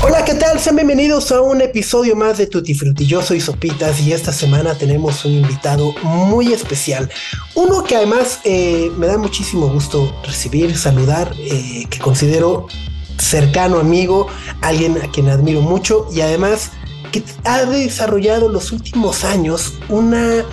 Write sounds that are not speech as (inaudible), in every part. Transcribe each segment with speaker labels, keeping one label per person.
Speaker 1: Hola, ¿qué tal? Sean bienvenidos a un episodio más de Tutti Frutti. Yo soy Sopitas y esta semana tenemos un invitado muy especial. Uno que además eh, me da muchísimo gusto recibir, saludar, eh, que considero cercano amigo, alguien a quien admiro mucho y además que ha desarrollado los últimos años una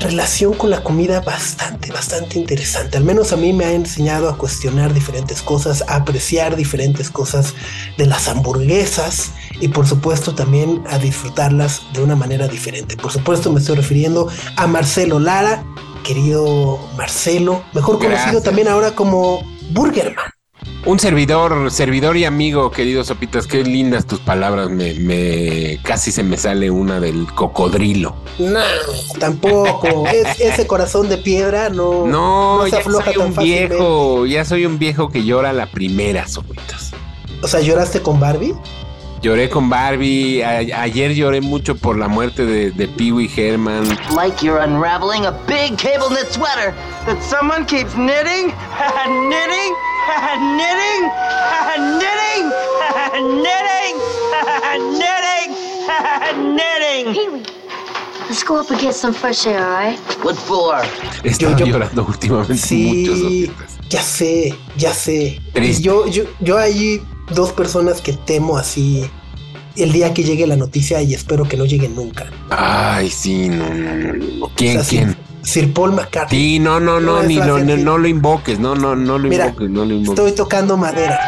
Speaker 1: relación con la comida bastante, bastante interesante. Al menos a mí me ha enseñado a cuestionar diferentes cosas, a apreciar diferentes cosas de las hamburguesas y por supuesto también a disfrutarlas de una manera diferente. Por supuesto me estoy refiriendo a Marcelo Lara, querido Marcelo, mejor conocido también ahora como Burgerman.
Speaker 2: Un servidor, servidor y amigo, querido Sopitas, qué lindas tus palabras. Me, me casi se me sale una del cocodrilo.
Speaker 1: No, tampoco. ese corazón de piedra no.
Speaker 2: No, ya soy un viejo, ya soy un viejo que llora la primera, Sopitas.
Speaker 1: O sea, ¿lloraste con Barbie?
Speaker 2: Lloré con Barbie. ayer lloré mucho por la muerte de, de Pee Wee Herman.
Speaker 3: Like you're unraveling a big cable knit sweater that someone keeps knitting, (laughs) knitting, knitting, (laughs) knitting, (laughs) knitting, (laughs) knitting, knitting.
Speaker 4: Pee-wee, let's go up and get some fresh air, all right?
Speaker 3: What for?
Speaker 2: Estaba yo, llorando últimamente
Speaker 1: sí,
Speaker 2: mucho.
Speaker 1: Ya sé, ya sé. Yo, yo, yo ahí dos personas que temo así el día que llegue la noticia y espero que no llegue nunca.
Speaker 2: Ay, sí, no, no, no. ¿Quién, quién?
Speaker 1: Sir, Paul McCartney.
Speaker 2: Sí, no, no, no, ni lo, no, lo invoques, no, no, no lo invoques, no lo invoques.
Speaker 1: Estoy tocando madera.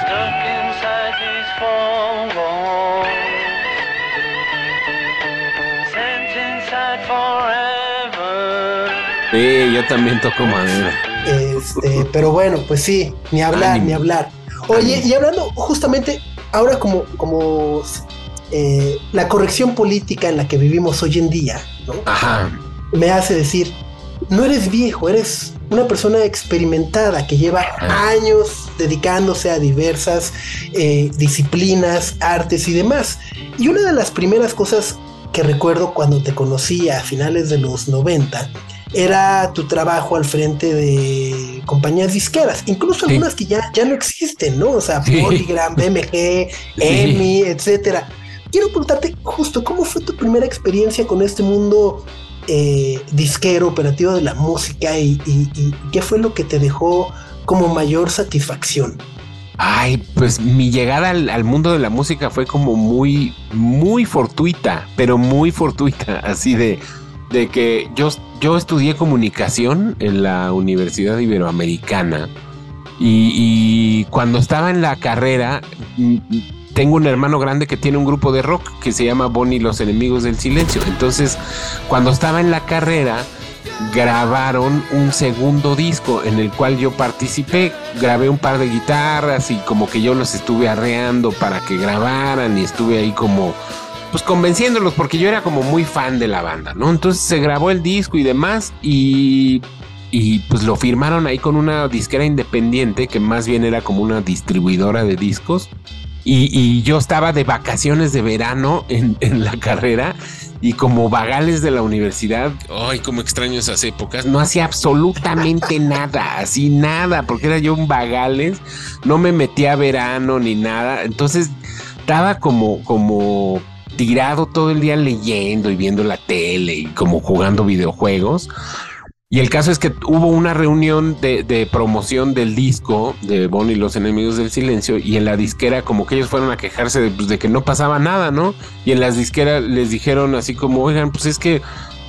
Speaker 2: Sí, yo también toco madera.
Speaker 1: Este, pero bueno, pues sí, ni hablar, ni hablar. Oye, y hablando justamente ahora como, como eh, la corrección política en la que vivimos hoy en día, me hace decir, no eres viejo, eres una persona experimentada que lleva años dedicándose a diversas eh, disciplinas, artes y demás. Y una de las primeras cosas que recuerdo cuando te conocí a finales de los 90 era tu trabajo al frente de compañías disqueras, incluso algunas que ya, ya no existen, ¿no? O sea, Polygram, BMG, (laughs) EMI, etcétera. Quiero preguntarte justo, ¿cómo fue tu primera experiencia con este mundo eh, disquero, operativo de la música y, qué fue lo que te dejó como mayor satisfacción?
Speaker 2: Ay, pues mi llegada al, mundo de la música fue como muy, muy fortuita, pero muy fortuita, (laughs) así de, de que yo, yo estudié comunicación en la Universidad Iberoamericana y, cuando estaba en la carrera tengo un hermano grande que tiene un grupo de rock que se llama Bonnie los enemigos del silencio. Entonces, cuando estaba en la carrera, grabaron un segundo disco en el cual yo participé. Grabé un par de guitarras y como que yo los estuve arreando para que grabaran y estuve ahí como pues convenciéndolos porque yo era como muy fan de la banda, ¿no? Entonces se grabó el disco y demás y, y pues lo firmaron ahí con una disquera independiente que más bien era como una distribuidora de discos. Y, yo estaba de vacaciones de verano en, en, la carrera y como vagales de la universidad, ay, como extraño esas épocas, no hacía absolutamente (laughs) nada, así nada, porque era yo un vagales, no me metía a verano ni nada, entonces estaba como, como tirado todo el día leyendo y viendo la tele y como jugando videojuegos. Y el caso es que hubo una reunión de, promoción del disco de Bonnie y los enemigos del silencio y en la disquera como que ellos fueron a quejarse de, pues, de, que no pasaba nada, ¿no? Y en las disqueras les dijeron así como, oigan, pues es que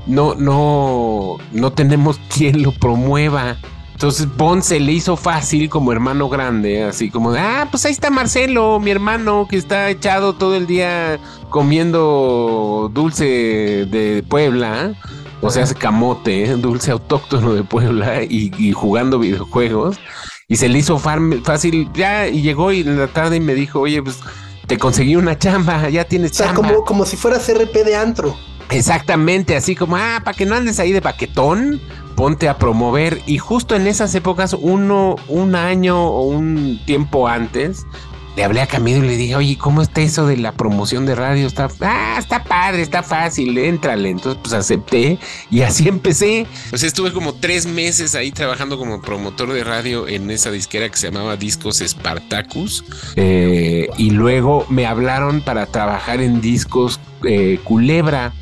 Speaker 2: no, no, no tenemos (laughs) quien lo promueva. Entonces Bon se le hizo fácil como hermano grande, así como de, ah, pues ahí está Marcelo, mi hermano, que está echado todo el día comiendo dulce de Puebla, o sea, hace camote, ¿eh? dulce autóctono de Puebla y, jugando videojuegos. Y se le hizo fácil, ya, y llegó y en la tarde y me dijo, oye, pues te conseguí una chamba, ya tienes o sea,
Speaker 1: Como, como si fuera CRP de antro.
Speaker 2: Exactamente, así como, ah, para que no andes ahí de paquetón, ponte a promover. Y justo en esas épocas, uno, un año o un tiempo antes, le hablé a Camilo y le dije, oye, ¿cómo está eso de la promoción de radio? Está, ah, está padre, está fácil, éntrale. Entonces, pues acepté y así empecé. Sea, estuve como tres meses ahí trabajando como promotor de radio en esa disquera que se llamaba Discos Spartacus. Eh, y luego me hablaron para trabajar en Discos eh, Culebra,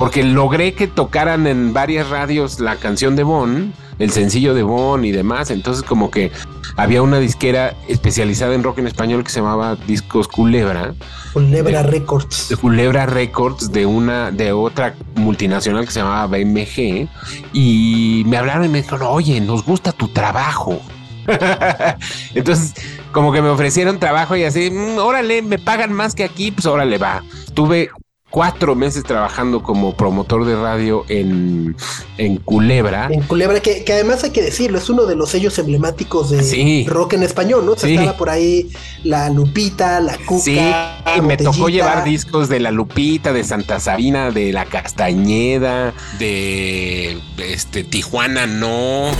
Speaker 2: porque logré que tocaran en varias radios la canción de Bon, el sencillo de Bon y demás. Entonces, como que había una disquera especializada en rock en español que se llamaba Discos Culebra.
Speaker 1: Culebra Records.
Speaker 2: De Culebra Records de una, de otra multinacional que se llamaba BMG. Y me hablaron y me dijeron, oye, nos gusta tu trabajo. (laughs) Entonces, como que me ofrecieron trabajo y así, mm, órale, me pagan más que aquí, pues órale, va. Tuve cuatro meses trabajando como promotor de radio en, en Culebra.
Speaker 1: En Culebra, que, además hay que decirlo, es uno de los sellos emblemáticos de rock en español, ¿no? estaba por ahí la Lupita, la Cuca. Sí,
Speaker 2: me tocó llevar discos de la Lupita, de Santa Sabina, de la Castañeda, de este Tijuana, no.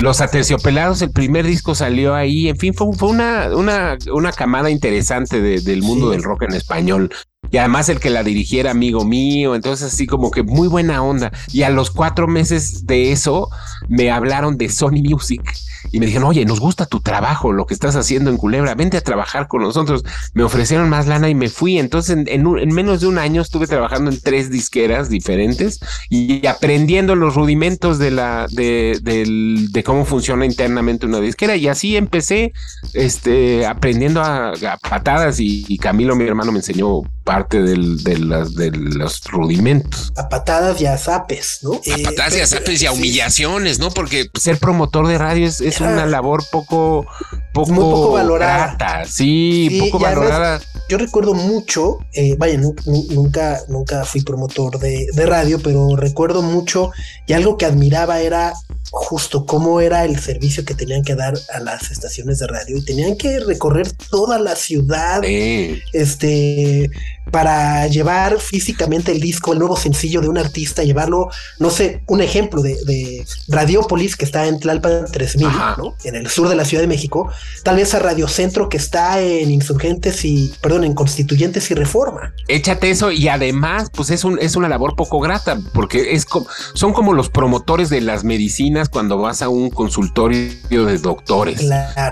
Speaker 2: Los Aterciopelados, el primer disco salió ahí, en fin, fue, una, una, una, camada interesante del mundo del rock en español. Y además el que la dirigiera amigo mío, entonces así como que muy buena onda. Y a los cuatro meses de eso me hablaron de Sony Music y me dijeron, oye, nos gusta tu trabajo, lo que estás haciendo en Culebra, vente a trabajar con nosotros. Me ofrecieron más lana y me fui. Entonces en, menos de un año estuve trabajando en tres disqueras diferentes y aprendiendo los rudimentos de la de, de, cómo funciona internamente una disquera. Y así empecé este, aprendiendo a, patadas y, y Camilo, mi hermano, me enseñó parte del, de, las, de los rudimentos.
Speaker 1: A patadas y a zapes, ¿no?
Speaker 2: A patadas y a zapes y a humillaciones, ¿no? Porque ser promotor de radio es, es una labor poco, poco,
Speaker 1: Muy poco valorada.
Speaker 2: Sí, poco valorada.
Speaker 1: yo recuerdo mucho, eh, vaya, nunca, nunca fui promotor de, de radio, pero recuerdo mucho y algo que admiraba era justo cómo era el servicio que tenían que dar a las estaciones de radio y tenían que recorrer toda la ciudad. Este para llevar físicamente el disco, el nuevo sencillo de un artista, llevarlo, no sé, un ejemplo de, de Radiopolis que está en Tlalpan 3000, ¿no? En el sur de la Ciudad de México, tal vez a Radio Centro que está en Insurgentes y, perdón, en Constituyentes y Reforma.
Speaker 2: Échate eso y además, pues es, un, es una labor poco grata porque es son como los promotores de las medicinas cuando vas a un consultorio de doctores.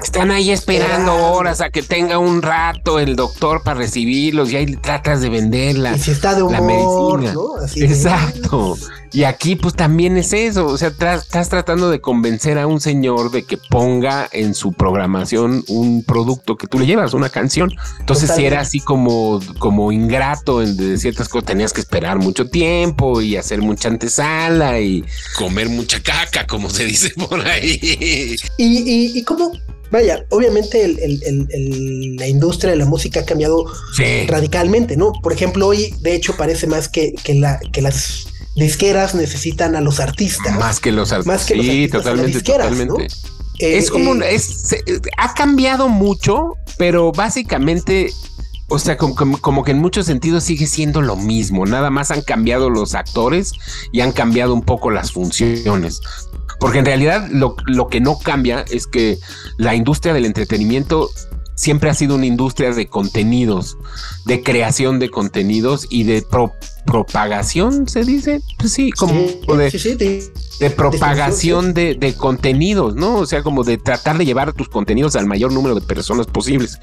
Speaker 2: Están ahí esperando horas a que tenga un rato el doctor para recibirlos y ahí trata de venderla.
Speaker 1: Y si está de humor,
Speaker 2: ¿no? Exacto. Y aquí pues también es eso, o sea, estás tratando de convencer a un señor de que ponga en su programación un producto que tú le llevas, una canción. Entonces si era así como, como ingrato en de ciertas cosas, tenías que esperar mucho tiempo y hacer mucha antesala y comer mucha caca, como se dice por ahí.
Speaker 1: ¿Y, y, y cómo, vaya, obviamente la industria de la música ha cambiado radicalmente, ¿no? Por ejemplo, hoy, de hecho, parece más que, la, que las disqueras necesitan a los artistas.
Speaker 2: Más que los artistas. sí, totalmente, totalmente. es como, eh, es, ha cambiado mucho, pero básicamente o sea, como, que en muchos sentidos sigue siendo lo mismo, nada más han cambiado los actores y han cambiado un poco las funciones. Porque en realidad lo, que no cambia es que la industria del entretenimiento siempre ha sido una industria de contenidos, de creación de contenidos y de propagación, se dice, pues sí, como de, de, propagación de, de, contenidos, ¿no? O sea, como de tratar de llevar tus contenidos al mayor número de personas posibles.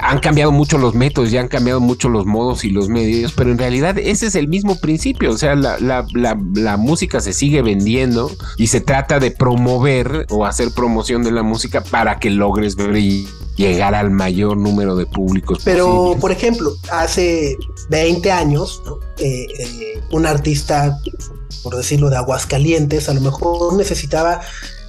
Speaker 2: Han cambiado mucho los métodos, ya han cambiado mucho los modos y los medios, pero en realidad ese es el mismo principio, o sea, la, la, la, la música se sigue vendiendo y se trata de promover o hacer promoción de la música para que logres ver llegar al mayor número de públicos.
Speaker 1: Pero, por ejemplo, hace 20 años, eh, eh, un artista, por decirlo, de Aguascalientes, a lo mejor necesitaba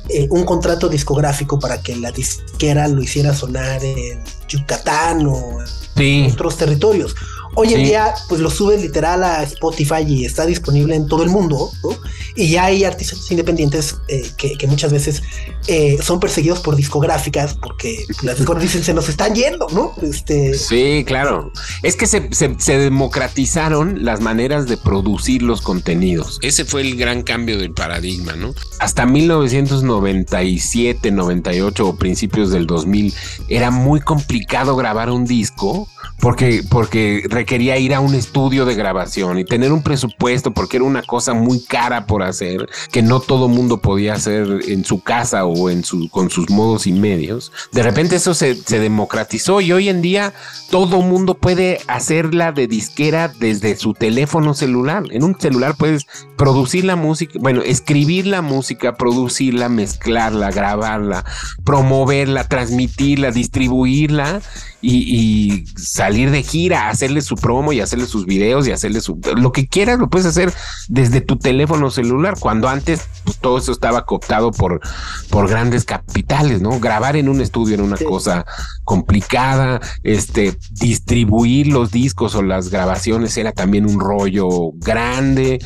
Speaker 1: eh, un contrato discográfico para que la disquera lo hiciera sonar en Yucatán o en otros territorios. Hoy en día, pues lo subes literal a Spotify y está disponible en todo el mundo, ¿no? Y ya hay artistas independientes eh, que, muchas veces eh, son perseguidos por discográficas porque las discográficas dicen se nos están yendo, ¿no?
Speaker 2: Este... Sí, claro. Es que se, se, democratizaron las maneras de producir los contenidos. Ese fue el gran cambio del paradigma, ¿no? Hasta 1997, 98 o principios del 2000 era muy complicado grabar un disco porque, porque requería ir a un estudio de grabación y tener un presupuesto porque era una cosa muy cara por hacer, que no todo mundo podía hacer en su casa o en su, con sus modos y medios. De repente eso se, se democratizó y hoy en día todo mundo puede hacerla de disquera desde su teléfono celular. En un celular puedes producir la música, bueno, escribir la música, producirla, mezclarla, grabarla, promoverla, transmitirla, distribuirla y, salir de gira, hacerle su promo y hacerle sus videos y hacerle su lo que quieras, lo puedes hacer desde tu teléfono celular, cuando antes pues, todo eso estaba cooptado por, por grandes capitales, ¿no? Grabar en un estudio era una cosa complicada, este, distribuir los discos o las grabaciones era también un rollo grande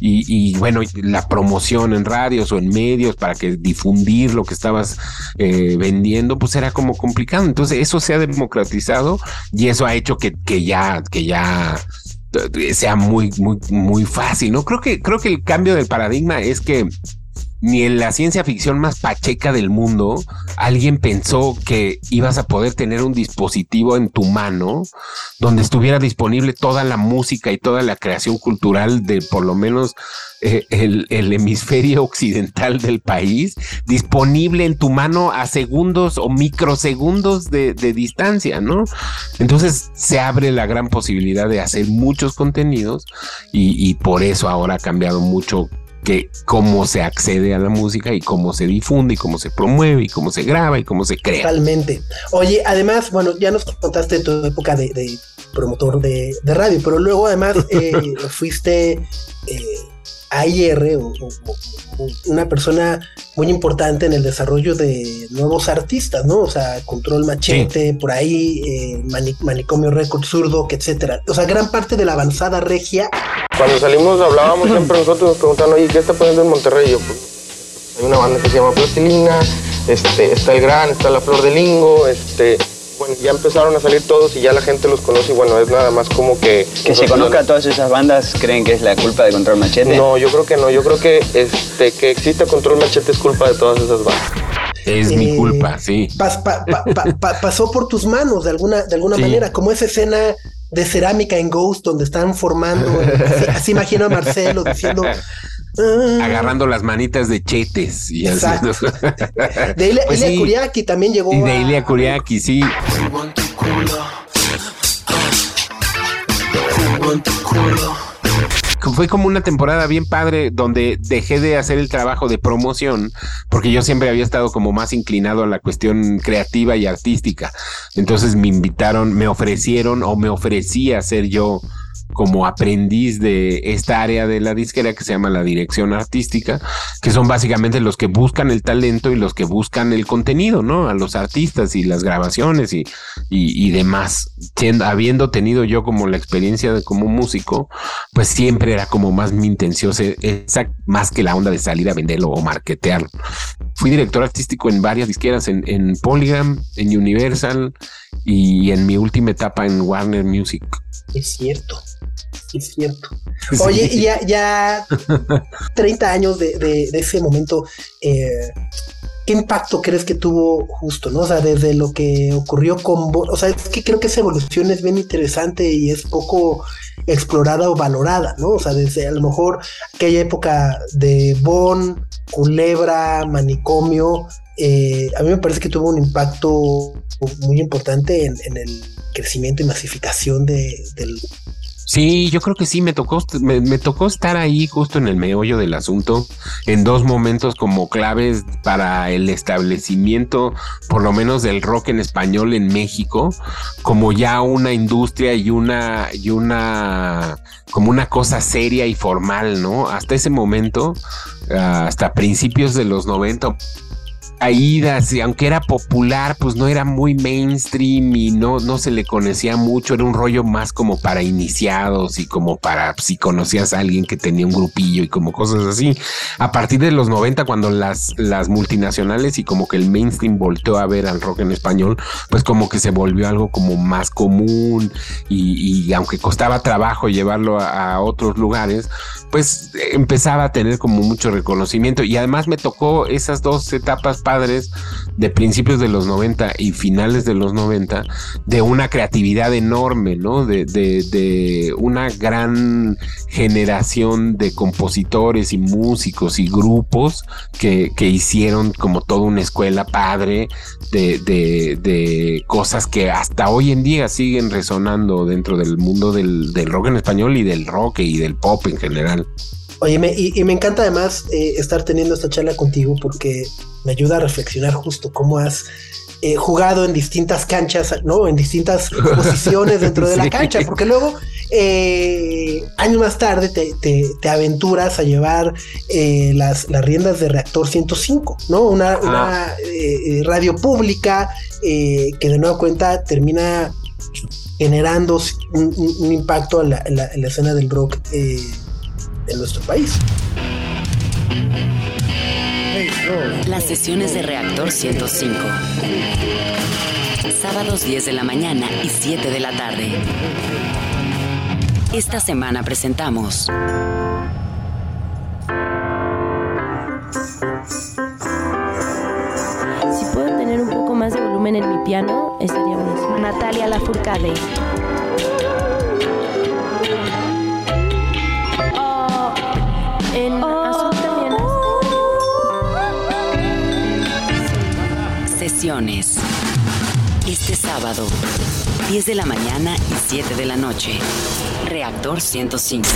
Speaker 2: y, bueno, la promoción en radios o en medios para que difundir lo que estabas eh, vendiendo, pues era como complicado. Entonces eso se ha democratizado y eso ha hecho que, que ya, que ya eh, sea muy, muy, muy fácil, ¿no? Creo que, creo que el cambio del paradigma es que ni en la ciencia ficción más pacheca del mundo alguien pensó que ibas a poder tener un dispositivo en tu mano donde estuviera disponible toda la música y toda la creación cultural de por lo menos eh, el, hemisferio occidental del país disponible en tu mano a segundos o microsegundos de, distancia, ¿no? Entonces se abre la gran posibilidad de hacer muchos contenidos y, y por eso ahora ha cambiado mucho que cómo se accede a la música y cómo se difunde y cómo se promueve y cómo se graba y cómo se crea.
Speaker 1: Totalmente. Oye, además, bueno, ya nos contaste tu época de, promotor de, radio, pero luego además (laughs) eh, fuiste eh, AIR o, una persona muy importante en el desarrollo de nuevos artistas, ¿no? O sea, Control Machete, por ahí, eh, Manicomio Record, Zurdo, etcétera. O sea, gran parte de la avanzada regia.
Speaker 5: Cuando salimos hablábamos (clears throat) siempre nosotros, nos preguntaban, oye, ¿qué está poniendo en Monterrey? Yo, pues, hay una banda que se llama Plastilina, este, está El Gran, está La Flor de Lingo, este bueno, ya empezaron a salir todos y ya la gente los conoce y bueno, es nada más como que...
Speaker 6: Que se conozca a todas esas bandas, ¿creen que es la culpa de Control Machete?
Speaker 5: No, yo creo que no, yo creo que este, que exista Control Machete es culpa de todas esas bandas.
Speaker 2: Es mi eh, culpa, sí.
Speaker 1: pasó por tus manos de alguna, de alguna manera, como esa escena de cerámica en Ghost donde están formando, así imagino a Marcelo diciendo...
Speaker 2: Ah. agarrando las manitas de chetes y
Speaker 1: Exacto. (laughs) De Ilia, pues Kuriaki también llegó.
Speaker 2: Y de Ilia Kuriaki, sí. Fue como una temporada bien padre donde dejé de hacer el trabajo de promoción porque yo siempre había estado como más inclinado a la cuestión creativa y artística. Entonces me invitaron, me ofrecieron o me ofrecía ser yo como aprendiz de esta área de la disquera que se llama la dirección artística, que son básicamente los que buscan el talento y los que buscan el contenido, ¿no? A los artistas y las grabaciones y, y, demás. habiendo tenido yo como la experiencia de como músico, pues siempre era como más mi intención, esa, más que la onda de salir a venderlo o marketearlo. Fui director artístico en varias disqueras, en, en Polygram, en Universal y en mi última etapa en Warner Music.
Speaker 1: Es cierto es cierto. Oye, ya, ya 30 años de, ese momento, eh, ¿qué impacto crees que tuvo justo, no? O sea, desde lo que ocurrió con... O sea, es que creo que esa evolución es bien interesante y es poco explorada o valorada, ¿no? O sea, desde a lo mejor aquella época de Bon, Culebra, Manicomio, eh, a mí me parece que tuvo un impacto muy importante en, el crecimiento y masificación de, del
Speaker 2: Sí, yo creo que sí, me tocó, me, tocó estar ahí justo en el meollo del asunto, en dos momentos como claves para el establecimiento, por lo menos del rock en español en México, como ya una industria y una, y una, como una cosa seria y formal, ¿no? Hasta ese momento, hasta principios de los 90, Aídas, y aunque era popular, pues no era muy mainstream y no, no se le conocía mucho, era un rollo más como para iniciados y como para si conocías a alguien que tenía un grupillo y como cosas así. A partir de los 90, cuando las, las multinacionales y como que el mainstream volteó a ver al rock en español, pues como que se volvió algo como más común y, aunque costaba trabajo llevarlo a otros lugares, pues empezaba a tener como mucho reconocimiento y además me tocó esas dos etapas padres de principios de los 90 y finales de los 90 de una creatividad enorme, ¿no? De, de, una gran generación de compositores y músicos y grupos que, hicieron como toda una escuela padre de, de, cosas que hasta hoy en día siguen resonando dentro del mundo del, del rock en español y del rock y del pop en general.
Speaker 1: Oye, y, me encanta además eh, estar teniendo esta charla contigo porque me ayuda a reflexionar justo cómo has eh, jugado en distintas canchas, ¿no? En distintas posiciones dentro de la (laughs) cancha, porque luego, eh, años más tarde, te, aventuras a llevar las, las, riendas de Reactor 105, ¿no? Una, radio pública que de nueva cuenta termina generando un, impacto en la, escena del rock en nuestro país.
Speaker 7: Las sesiones de Reactor 105. Sábados 10 de la mañana y 7 de la tarde. Esta semana presentamos.
Speaker 8: Si puedo tener un poco más de volumen en mi piano, estaría buenísimo. Natalia Lafourcade.
Speaker 7: Este sábado, 10 de la mañana y 7 de la noche. Reactor 105.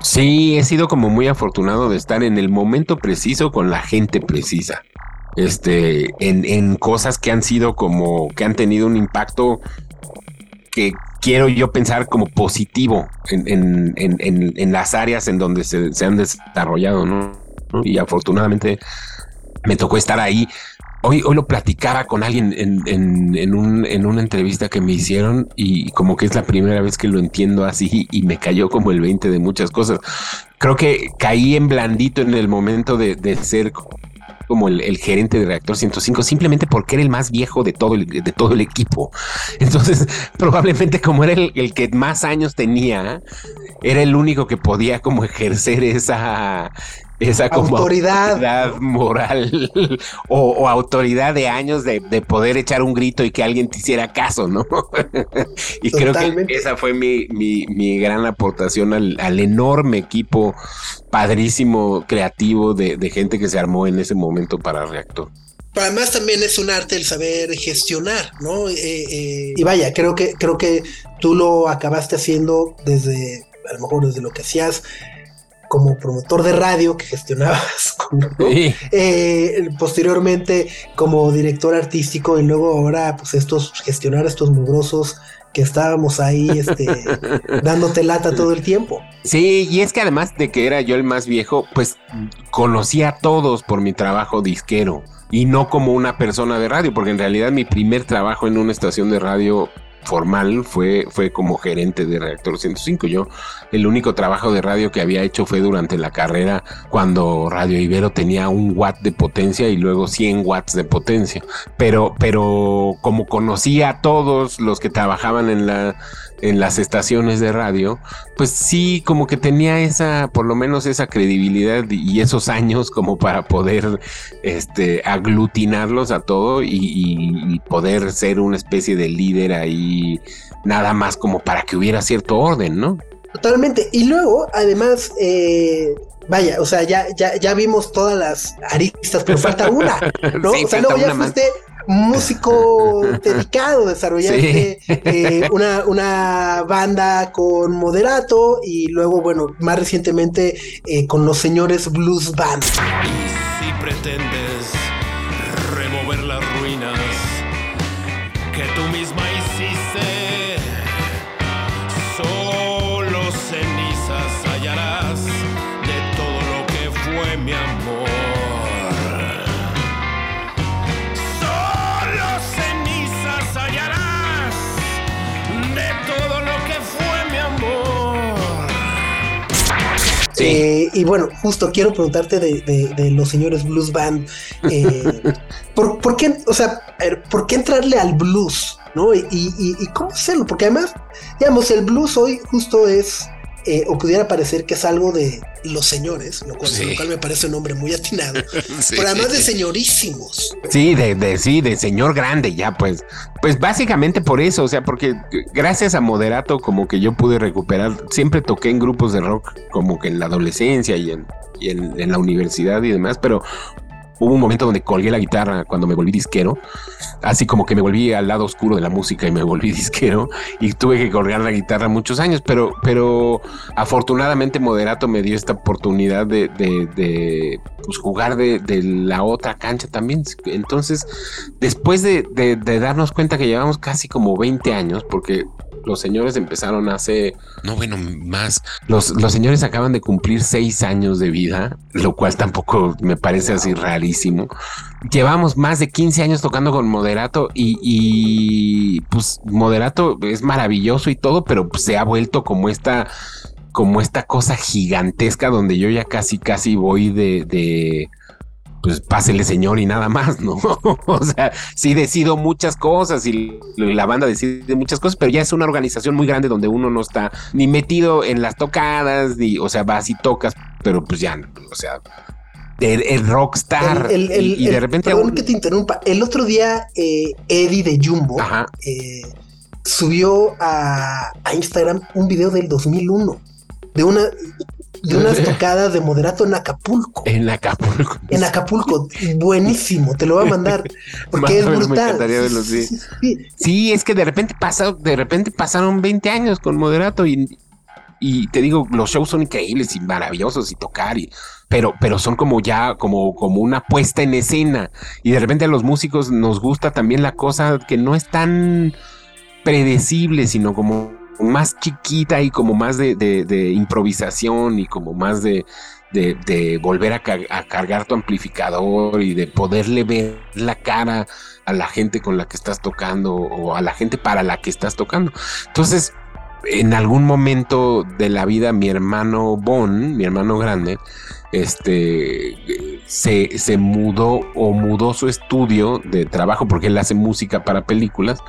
Speaker 2: Sí, he sido como muy afortunado de estar en el momento preciso con la gente precisa. Este, en, en cosas que han sido como, que han tenido un impacto que quiero yo pensar como positivo en, en, las áreas en donde se, han desarrollado, ¿no? Y afortunadamente me tocó estar ahí. Hoy, hoy lo platicaba con alguien en, un, en una entrevista que me hicieron y como que es la primera vez que lo entiendo así y me cayó como el 20 de muchas cosas. Creo que caí en blandito en el momento de, de ser como el, gerente de Reactor 105 simplemente porque era el más viejo de todo el, de todo el equipo. Entonces, (laughs) probablemente como era el, el que más años tenía, era el único que podía como ejercer esa, (laughs) esa como autoridad, moral (laughs) o, autoridad de años de, poder echar un grito y que alguien te hiciera caso, ¿no? (laughs) y creo que esa fue mi, mi, gran aportación al, al, enorme equipo padrísimo, creativo de, gente que se armó en ese momento para Reactor.
Speaker 1: Pero además también es un arte el saber gestionar, ¿no? Eh, eh, y vaya, creo que, creo que tú lo acabaste haciendo desde, a lo mejor desde lo que hacías como promotor de radio que gestionabas (laughs) eh, posteriormente como director artístico y luego ahora pues estos gestionar estos mugrosos que estábamos ahí este, (laughs) dándote lata todo el tiempo.
Speaker 2: Sí, y es que además de que era yo el más viejo, pues conocía a todos por mi trabajo disquero y no como una persona de radio, porque en realidad mi primer trabajo en una estación de radio formal fue, fue como gerente de Reactor 105. Yo el único trabajo de radio que había hecho fue durante la carrera cuando Radio Ibero tenía un watt de potencia y luego 100 watts de potencia. Pero, pero como conocía a todos los que trabajaban en la en las estaciones de radio, pues sí, como que tenía esa, por lo menos esa credibilidad y esos años como para poder este, aglutinarlos a todo y, poder ser una especie de líder ahí, nada más como para que hubiera cierto orden, ¿no?
Speaker 1: Totalmente. Y luego, además, eh, vaya, o sea, ya, ya, ya vimos todas las aristas, pero falta una, (laughs) ¿no? o sea, luego ya fuiste músico (laughs) dedicado, desarrollaste eh, una, una, banda con Moderato y luego, bueno, más recientemente eh, con los señores Blues Band.
Speaker 9: Y si pretendes
Speaker 1: Eh, y bueno, justo quiero preguntarte de, los señores Blues Band. Eh, (laughs) ¿por, qué, o sea, ¿por qué entrarle al blues? ¿No? Y, y, cómo hacerlo, porque además, digamos, el blues hoy justo es eh, o pudiera parecer que es algo de los señores, lo cual, me parece un nombre muy atinado, (laughs) pero además de señorísimos.
Speaker 2: Sí, de, de, sí, de señor grande ya, pues, pues básicamente por eso, o sea, porque gracias a Moderato como que yo pude recuperar, siempre toqué en grupos de rock como que en la adolescencia y en, y en, en la universidad y demás, pero hubo un momento donde colgué la guitarra cuando me volví disquero, así como que me volví al lado oscuro de la música y me volví (laughs) disquero y tuve que colgar la guitarra muchos años, pero, pero afortunadamente Moderato me dio esta oportunidad de, de, pues, jugar de, la otra cancha también. Entonces, después de, de darnos cuenta que llevamos casi como 20 años, porque los señores empezaron hace, no bueno, más. Los, los señores acaban de cumplir seis años de vida, lo cual tampoco me parece así rarísimo. Llevamos más de 15 años tocando con Moderato y, y pues Moderato es maravilloso y todo, pero se ha vuelto como esta como esta cosa gigantesca donde yo ya casi casi voy de, de pues pásele señor y nada más, ¿no? (laughs) o sea, sí decido muchas cosas y la banda decide muchas cosas, pero ya es una organización muy grande donde uno no está ni metido en las tocadas, ni, o sea, vas y tocas, pero pues ya, o sea, el, rockstar
Speaker 1: y, de repente... Perdón que te interrumpa, el otro día eh, Eddie de Jumbo eh, subió a, a Instagram un video del 2001 de una de unas (laughs) tocadas de moderato en Acapulco.
Speaker 2: En Acapulco.
Speaker 1: En Acapulco. Buenísimo, te lo voy a mandar. Porque es brutal.
Speaker 2: Sí, es que de repente pasa, de repente pasaron 20 años con moderato y, y te digo, los shows son increíbles y maravillosos y tocar y pero, pero son como ya, como, como una puesta en escena. Y de repente a los músicos nos gusta también la cosa que no es tan predecible, sino como más chiquita y como más de, improvisación y como más de, volver a, cargar tu amplificador y de poderle ver la cara a la gente con la que estás tocando o a la gente para la que estás tocando. Entonces, en algún momento de la vida, mi hermano Bon, mi hermano grande, este se, se, mudó o mudó su estudio de trabajo porque él hace música para películas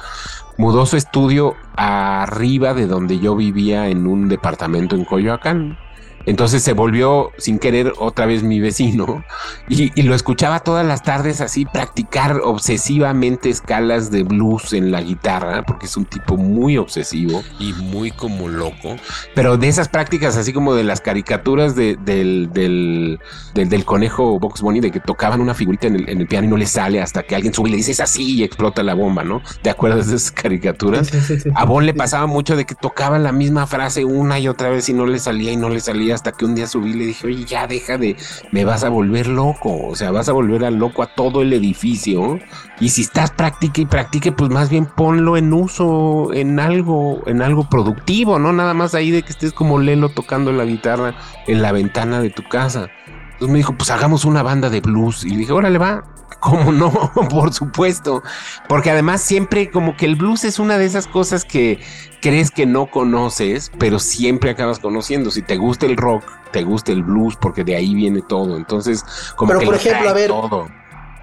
Speaker 2: mudó su estudio arriba de donde yo vivía en un departamento en Coyoacán. Entonces se volvió sin querer otra vez mi vecino y, lo escuchaba todas las tardes así practicar obsesivamente escalas de blues en la guitarra, porque es un tipo muy obsesivo y muy como loco. Pero de esas prácticas así como de las caricaturas del, del, del, conejo Box Bunny, de que tocaban una figurita en el, piano y no le sale hasta que alguien sube y le dice es así y explota la bomba, ¿no? ¿Te acuerdas de esas caricaturas? A Bon le pasaba mucho de que tocaba la misma frase una y otra vez y no le salía y no le salía hasta que un día subí y le dije, oye, ya deja de, me vas a volver loco, o sea, vas a volver al loco a todo el edificio. Y si estás practique y practique, pues más bien ponlo en uso, en algo, en algo productivo, no nada más ahí de que estés como Lelo tocando la guitarra en la ventana de tu casa. Entonces me dijo, pues hagamos una banda de blues. Y le dije, órale, va. ¿Cómo no? (laughs) Por supuesto. Porque además siempre como que el blues es una de esas cosas que crees que no conoces, pero siempre acabas conociendo. Si te gusta el rock, te gusta el blues, porque de ahí viene todo. Entonces, como
Speaker 1: pero por ejemplo, a ver,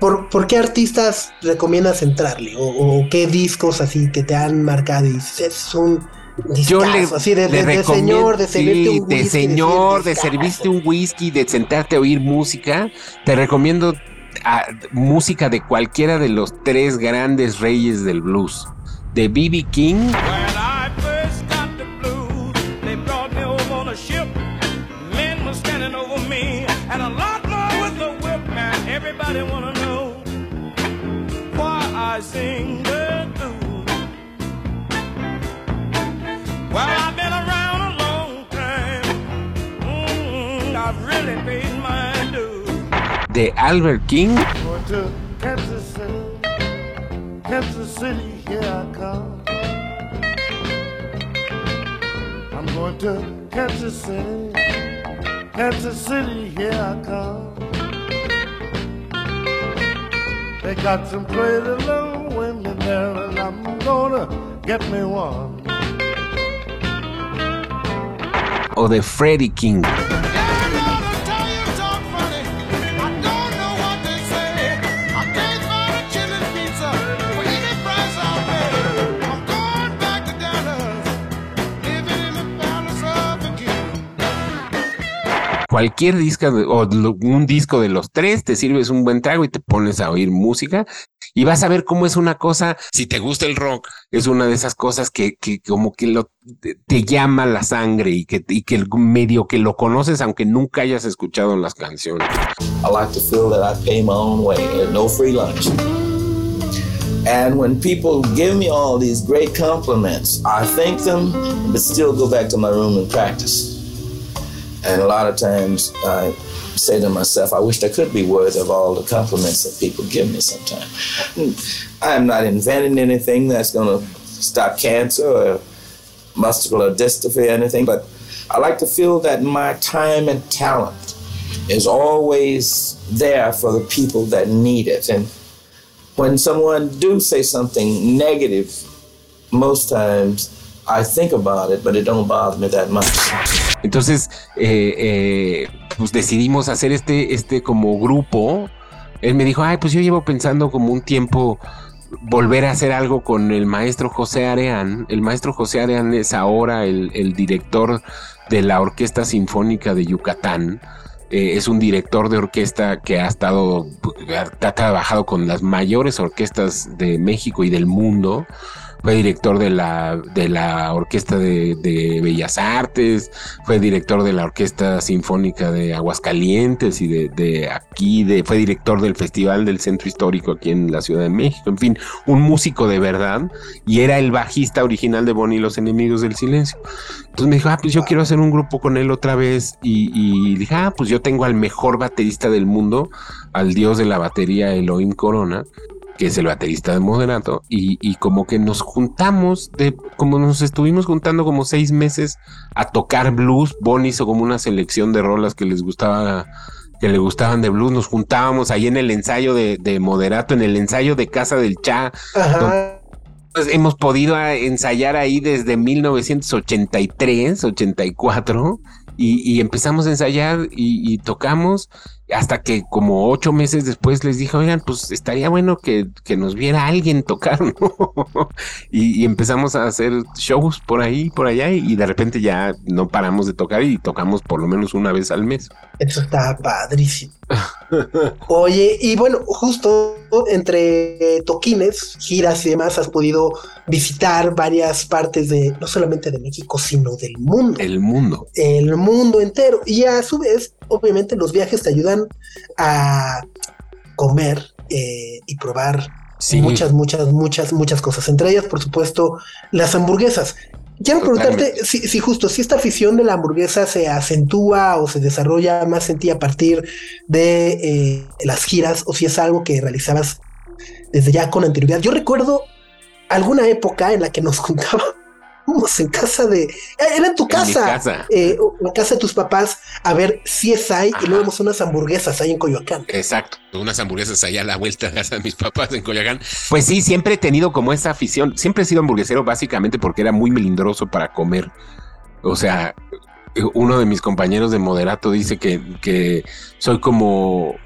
Speaker 1: ¿por, qué artistas recomiendas entrarle? O, qué discos así que te han marcado y es un yo le, así de, señor, de servirte un whisky.
Speaker 2: De señor, de, servirte un whisky, de sentarte a oír música. Te recomiendo música de cualquiera de los tres grandes reyes del blues. De B.B. King. Here I come. They got some pretty little women there, and I'm gonna get me one. O de Freddie King. Cualquier disco o un disco de los tres, te sirves un buen trago y te pones a oír música y vas a ver cómo es una cosa, si te gusta el rock, es una de esas cosas que, que como que lo, te, llama la sangre y que, y que medio que lo conoces aunque nunca hayas escuchado las canciones.
Speaker 10: I like to feel that I pay my own way, no free lunch. And when people give me all these great compliments, I thank them, but still go back to my room and practice. And a lot of times I say to myself, I wish I could be worthy of all the compliments that people give me sometimes. I'm not inventing anything that's going to stop cancer or muscular dystrophy or anything, but I like to feel that my time and talent is always there for the people that need it. And when someone do say something negative, most times I think about it, but it don't bother me that much.
Speaker 2: Entonces, eh, eh, pues decidimos hacer este, este como grupo. Él me dijo, ay, pues yo llevo pensando como un tiempo volver a hacer algo con el maestro José Areán. El maestro José Areán es ahora el, director de la Orquesta Sinfónica de Yucatán. Eh, es un director de orquesta que ha estado, ha trabajado con las mayores orquestas de México y del mundo fue director de la, de la Orquesta de, Bellas Artes, fue director de la Orquesta Sinfónica de Aguascalientes y de, aquí, de, fue director del Festival del Centro Histórico aquí en la Ciudad de México, en fin, un músico de verdad y era el bajista original de Bonnie y los Enemigos del Silencio. Entonces me dijo, ah, pues yo quiero hacer un grupo con él otra vez y, y dije, ah, pues yo tengo al mejor baterista del mundo, al dios de la batería Elohim Corona que es el baterista de Moderato, y, como que nos juntamos, de, como nos estuvimos juntando como seis meses a tocar blues, Bonnie hizo como una selección de rolas que les gustaba que le gustaban de blues, nos juntábamos ahí en el ensayo de, Moderato, en el ensayo de Casa del Cha. Pues, hemos podido ensayar ahí desde 1983, 84, y, y empezamos a ensayar y, y, tocamos hasta que como ocho meses después les dije, oigan, pues estaría bueno que, nos viera alguien tocar, (laughs) ¿no? y, empezamos a hacer shows por ahí, por allá, y, de repente ya no paramos de tocar y tocamos por lo menos una vez al mes.
Speaker 1: Eso está padrísimo. Oye, y bueno, justo entre toquines, giras y demás, has podido visitar varias partes de, no solamente de México, sino del mundo.
Speaker 2: El mundo.
Speaker 1: El mundo entero. Y a su vez, obviamente los viajes te ayudan a comer eh, y probar muchas, muchas, muchas, muchas cosas. Entre ellas, por supuesto, las hamburguesas. Quiero preguntarte si, justo si esta afición de la hamburguesa se acentúa o se desarrolla más en ti a partir de eh, las giras o si es algo que realizabas desde ya con anterioridad. Yo recuerdo alguna época en la que nos (laughs) juntaba en casa de. Eh, era en tu casa. Eh, en casa de tus papás a ver si es ahí y luego vemos unas hamburguesas ahí en Coyoacán.
Speaker 2: Exacto, unas hamburguesas allá a la vuelta de casa de mis papás en Coyoacán. Pues sí, siempre he tenido como esa afición. Siempre he sido hamburguesero básicamente porque era muy melindroso para comer. O sea, uno de mis compañeros de moderato dice que, que soy como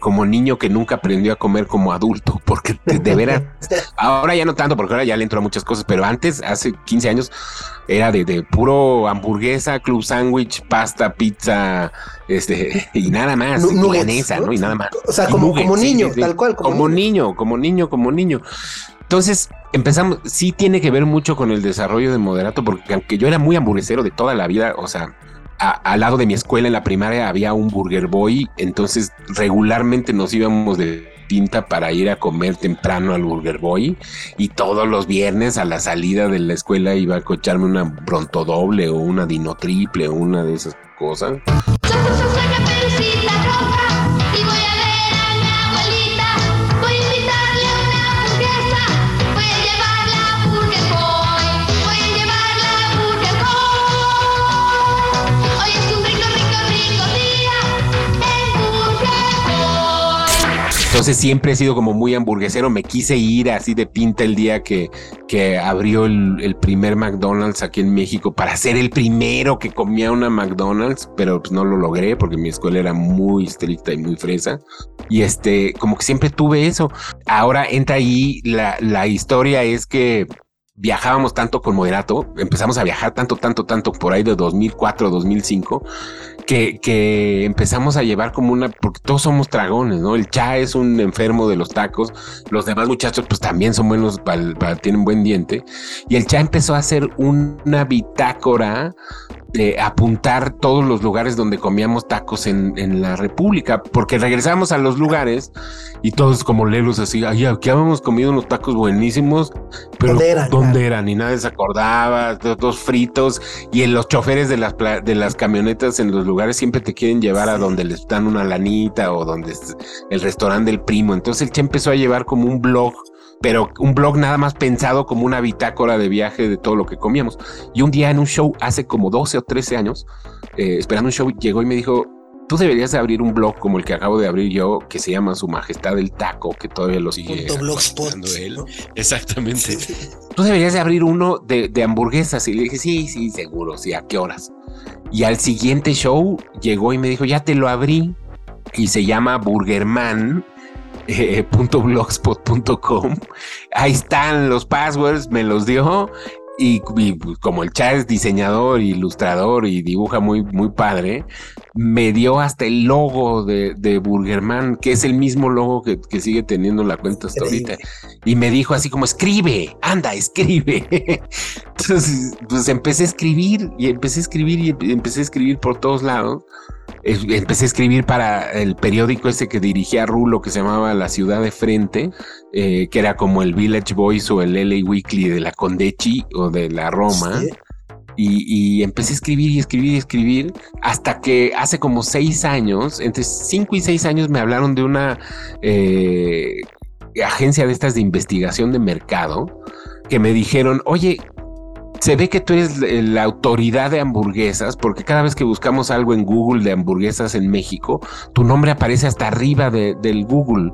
Speaker 2: como niño que nunca aprendió a comer como adulto, porque de, veras, (laughs) ahora ya no tanto, porque ahora ya le entro a muchas cosas, pero antes, hace 15 años, era de, puro hamburguesa, club sándwich, pasta, pizza, este, (laughs) y nada más, y ¿no? Y nada más.
Speaker 1: O sea, como, como niño, tal cual.
Speaker 2: Como, niño, como niño, como niño. Entonces, empezamos, sí tiene que ver mucho con el desarrollo de moderato, porque aunque yo era muy hamburguesero de toda la vida, o sea, al lado de mi escuela en la primaria había un Burger Boy, entonces regularmente nos íbamos de pinta para ir a comer temprano al Burger Boy y todos los viernes a la salida de la escuela iba a cocharme una pronto doble o una dino triple o una de esas cosas. Entonces siempre he sido como muy hamburguesero. Me quise ir así de pinta el día que, que abrió el, primer McDonald's aquí en México para ser el primero que comía una McDonald's, pero pues no lo logré porque mi escuela era muy estricta y muy fresa. Y este, como que siempre tuve eso. Ahora entra ahí, la, la historia es que viajábamos tanto con Moderato, empezamos a viajar tanto, tanto, tanto por ahí de 2004, 2005, que, que empezamos a llevar como una, porque todos somos dragones, ¿no? El Cha es un enfermo de los tacos, los demás muchachos pues también son buenos, tienen buen diente, y el Cha empezó a hacer una bitácora de apuntar todos los lugares donde comíamos tacos en, en, la República, porque regresamos a los lugares y todos como lelos así, ay, aquí habíamos comido unos tacos buenísimos, pero ¿dónde eran? ¿dónde eran? Y nadie se acordaba, todos fritos, y en los choferes de las, de las camionetas en los lugares siempre te quieren llevar a donde les dan una lanita o donde es el restaurante del primo. Entonces el Che empezó a llevar como un blog pero un blog nada más pensado como una bitácora de viaje de todo lo que comíamos. Y un día en un show, hace como 12 o 13 años, eh, esperando un show, llegó y me dijo, tú deberías de abrir un blog como el que acabo de abrir yo, que se llama Su Majestad el Taco, que todavía lo sigue
Speaker 1: blogspot, él. Exactamente.
Speaker 2: Tú deberías de abrir uno de, de, hamburguesas. Y le dije, sí, sí, seguro, sí, ¿a qué horas? Y al siguiente show llegó y me dijo, ya te lo abrí. Y se llama Burgerman eh, .blogspot.com. Ahí están los passwords, me los dio. Y, pues, como el chat es diseñador, ilustrador y dibuja muy, muy padre, me dio hasta el logo de, de Burgerman, que es el mismo logo que, que, sigue teniendo la cuenta hasta ahorita. Y me dijo así como, escribe, anda, escribe. (laughs) Entonces, pues empecé a escribir y empecé a escribir y empecé a escribir por todos lados empecé a escribir para el periódico ese que dirigía Rulo, que se llamaba La Ciudad de Frente, eh, que era como el Village Voice o el LA Weekly de la Condechi o de la Roma. Y, empecé a escribir y escribir y escribir hasta que hace como seis años, entre cinco y seis años, me hablaron de una eh, agencia de estas de investigación de mercado que me dijeron, oye, se ve que tú eres la autoridad de hamburguesas, porque cada vez que buscamos algo en Google de hamburguesas en México, tu nombre aparece hasta arriba del Google.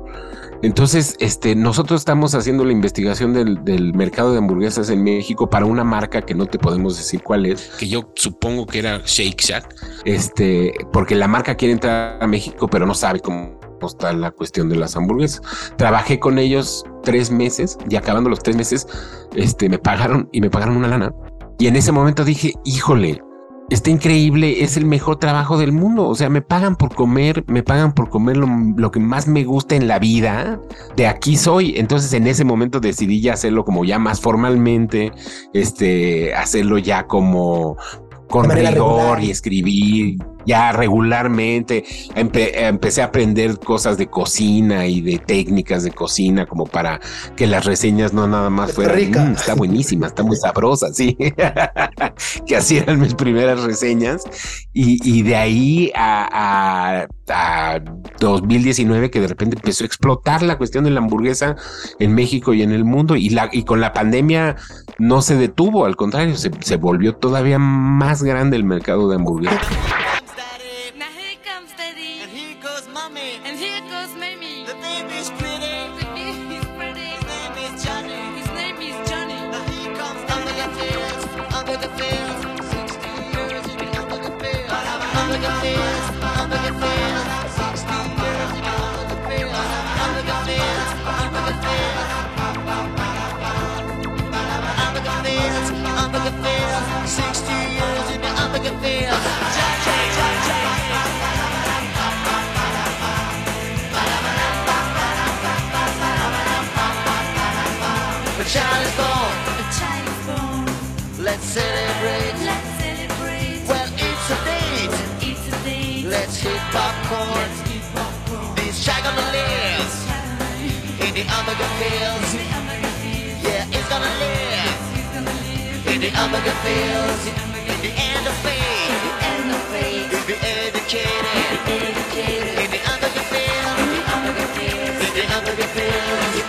Speaker 2: Entonces, este, nosotros estamos haciendo la investigación del, mercado de hamburguesas en México para una marca que no te podemos decir cuál es.
Speaker 1: Que yo supongo que era Shake Shack.
Speaker 2: Este, porque la marca quiere entrar a México, pero no sabe cómo está la cuestión de las hamburguesas. Trabajé con ellos tres meses y acabando los tres meses, este, me pagaron y me pagaron una lana. Y en ese momento dije, híjole, está increíble, es el mejor trabajo del mundo. O sea, me pagan por comer, me pagan por comer lo, que más me gusta en la vida. De aquí soy. Entonces, en ese momento decidí ya hacerlo como ya más formalmente, este, hacerlo ya como con rigor y escribir ya regularmente empecé a aprender cosas de cocina y de técnicas de cocina como para que las reseñas no nada más fueran mm, está buenísima, está muy sabrosa, sí, (laughs) que así eran mis primeras reseñas y, de ahí a, 2019 que de repente empezó a explotar la cuestión de la hamburguesa en México y en el mundo y, la, y con la pandemia no se detuvo, al contrario, se, se volvió todavía más grande el mercado de hamburguesas.
Speaker 11: In the hamburger fields. Yeah, it's gonna live in the hamburger fields. In the end of faith. We'll be educated. In the hamburger fields. In the hamburger fields.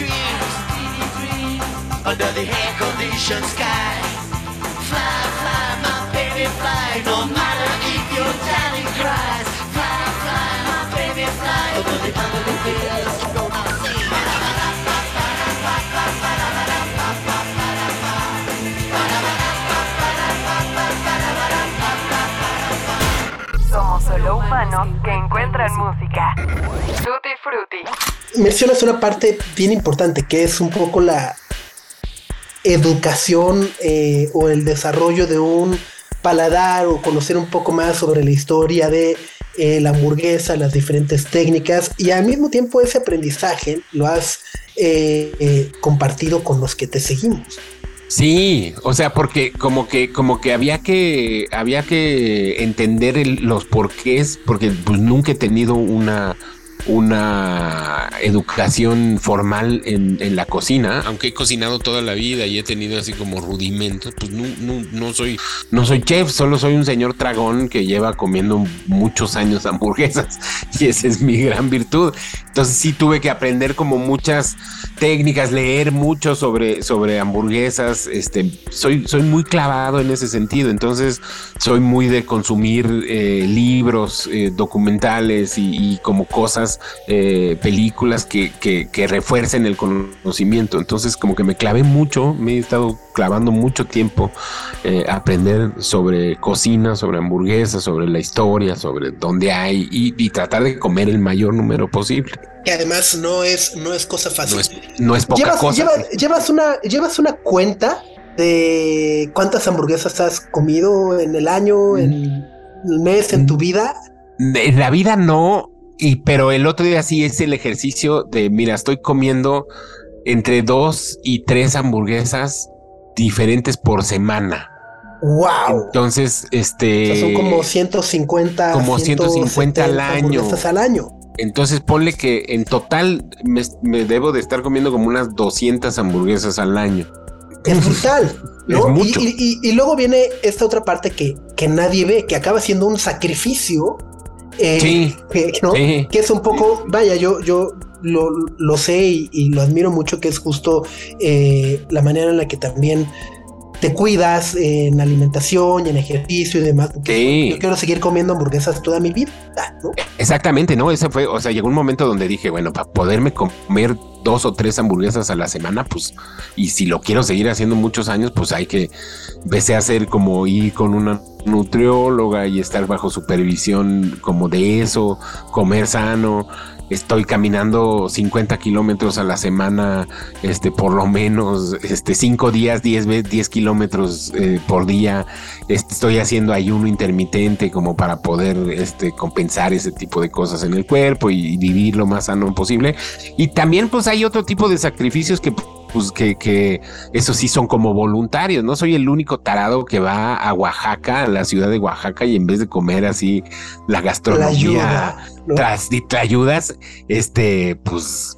Speaker 11: dreams under the air-conditioned sky. Fly, fly, my baby, fly. No matter if your darling cries. Fly, fly, my baby, fly. Over. Somos solo
Speaker 12: humanos que encuentran música. Tutti Frutti.
Speaker 1: mencionas una parte bien importante que es un poco la educación eh, o el desarrollo de un paladar o conocer un poco más sobre la historia de eh, la hamburguesa, las diferentes técnicas y al mismo tiempo ese aprendizaje lo has eh, eh, compartido con los que te seguimos.
Speaker 2: Sí, o sea, porque como que, como que había que, había que entender el- los porqués, porque pues nunca he tenido una, una educación formal en, en la cocina.
Speaker 13: Aunque he cocinado toda la vida y he tenido así como rudimentos, pues no, no, no soy
Speaker 2: No soy chef, solo soy un señor tragón que lleva comiendo muchos años hamburguesas (laughs) y esa es mi gran virtud. Entonces sí tuve que aprender como muchas técnicas, leer mucho sobre, sobre hamburguesas. Este, soy, soy muy clavado en ese sentido. Entonces soy muy de consumir eh, libros, eh, documentales y, como cosas, eh, películas que, que, refuercen el conocimiento. Entonces como que me clavé mucho, me he estado clavando mucho tiempo eh, a aprender sobre cocina, sobre hamburguesas, sobre la historia, sobre dónde hay y, y tratar de comer el mayor número posible.
Speaker 1: Que además no es, no es cosa fácil.
Speaker 2: No es, no es poca
Speaker 1: llevas,
Speaker 2: cosa.
Speaker 1: lleva- llevas una, llevas una cuenta de cuántas hamburguesas has comido en el año, en el mes, en tu vida.
Speaker 2: En la vida no, y, pero el otro día sí es el ejercicio de, mira, estoy comiendo entre dos y tres hamburguesas diferentes por semana.
Speaker 1: Wow.
Speaker 2: Entonces,
Speaker 1: O
Speaker 2: este...
Speaker 1: sea, son como 150,
Speaker 2: como 150 al
Speaker 1: 170
Speaker 2: año.
Speaker 1: hamburguesas al año.
Speaker 2: Entonces ponle que en total me, me debo de estar comiendo como unas 200 hamburguesas al año.
Speaker 1: Es brutal. ¿no?
Speaker 2: Es mucho.
Speaker 1: Y, y- y luego viene esta otra parte que, que nadie ve, que acaba siendo un sacrificio. eh,
Speaker 2: Sí. (laughs)
Speaker 1: que, ¿no?
Speaker 2: Sí.
Speaker 1: que es un poco, vaya, yo, yo lo, lo sé y, y lo admiro mucho, que es justo eh, la manera en la que también te cuidas en alimentación y en ejercicio y demás.
Speaker 2: Sí.
Speaker 1: Yo quiero seguir comiendo hamburguesas toda mi vida, ¿no?
Speaker 2: Exactamente, ¿no? Ese fue, o sea, llegó un momento donde dije, bueno, para poderme comer dos o tres hamburguesas a la semana, pues, y si lo quiero seguir haciendo muchos años, pues hay que, empecé a hacer como ir con una nutrióloga y estar bajo supervisión como de eso, comer sano. Estoy caminando 50 kilómetros a la semana, este, por lo menos, este, cinco días, 10 ve- 10 kilómetros eh, por día. Este, estoy haciendo ayuno intermitente como para poder, este, compensar ese tipo de cosas en el cuerpo y, y vivir lo más sano posible. Y también, pues, hay otro tipo de sacrificios que, pues, que, que eso sí son como voluntarios. No soy el único tarado que va a Oaxaca, a la ciudad de Oaxaca, y en vez de comer así la gastronomía
Speaker 1: ¿no?
Speaker 2: tras te ayudas, este, pues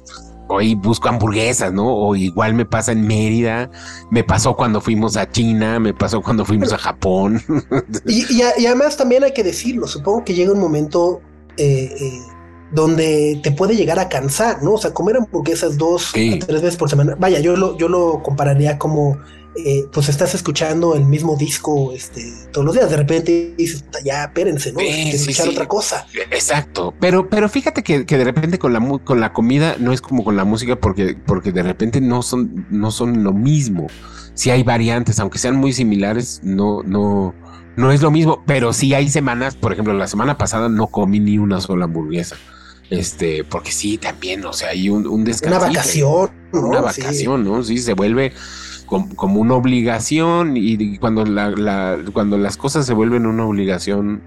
Speaker 2: hoy busco hamburguesas, ¿no? O igual me pasa en Mérida, me pasó cuando fuimos a China, me pasó cuando fuimos a Japón. (laughs)
Speaker 1: Y, y a- y además también hay que decirlo, supongo que llega un momento eh, eh, donde te puede llegar a cansar, ¿no? O sea, comer hamburguesas dos
Speaker 2: Sí.
Speaker 1: tres veces por semana. Vaya, yo lo, yo lo compararía como, eh, pues estás escuchando el mismo disco este, todos los días. De repente dices, "Puta, ya, espérense, ¿no?
Speaker 2: Sí,
Speaker 1: Hay que escuchar
Speaker 2: sí.
Speaker 1: otra cosa.
Speaker 2: Exacto, pero, pero fíjate que, que de repente con la, con la comida no es como con la música porque, porque de repente no son, no son lo mismo. Si hay variantes, aunque sean muy similares, no, no, no es lo mismo, pero sí hay semanas, por ejemplo, la semana pasada no comí ni una sola hamburguesa. Este, porque sí, también, o sea, hay un, un descanso.
Speaker 1: Una vacación, ¿no?
Speaker 2: Una
Speaker 1: Sí.
Speaker 2: vacación, ¿no? Sí, se vuelve com- como, una obligación y, cuando cuando las cosas se vuelven una obligación,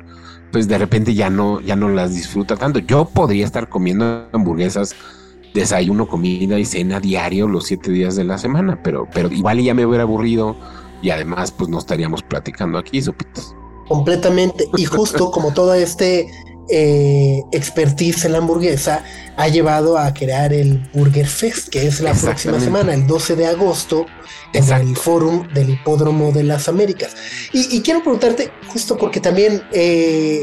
Speaker 2: pues de repente ya no, ya no las disfruta tanto. Yo podría estar comiendo hamburguesas, desayuno, comida y cena diario los siete días de la semana, pero, pero igual ya me hubiera aburrido y además pues no estaríamos platicando aquí, sopitas.
Speaker 1: Completamente. Y justo como todo este eh, expertise en la hamburguesa ha llevado a crear el Burger Fest, que es la próxima semana, el 12 de agosto, en
Speaker 2: Exacto.
Speaker 1: el Fórum del Hipódromo de las Américas. Y, y quiero preguntarte, justo porque también eh,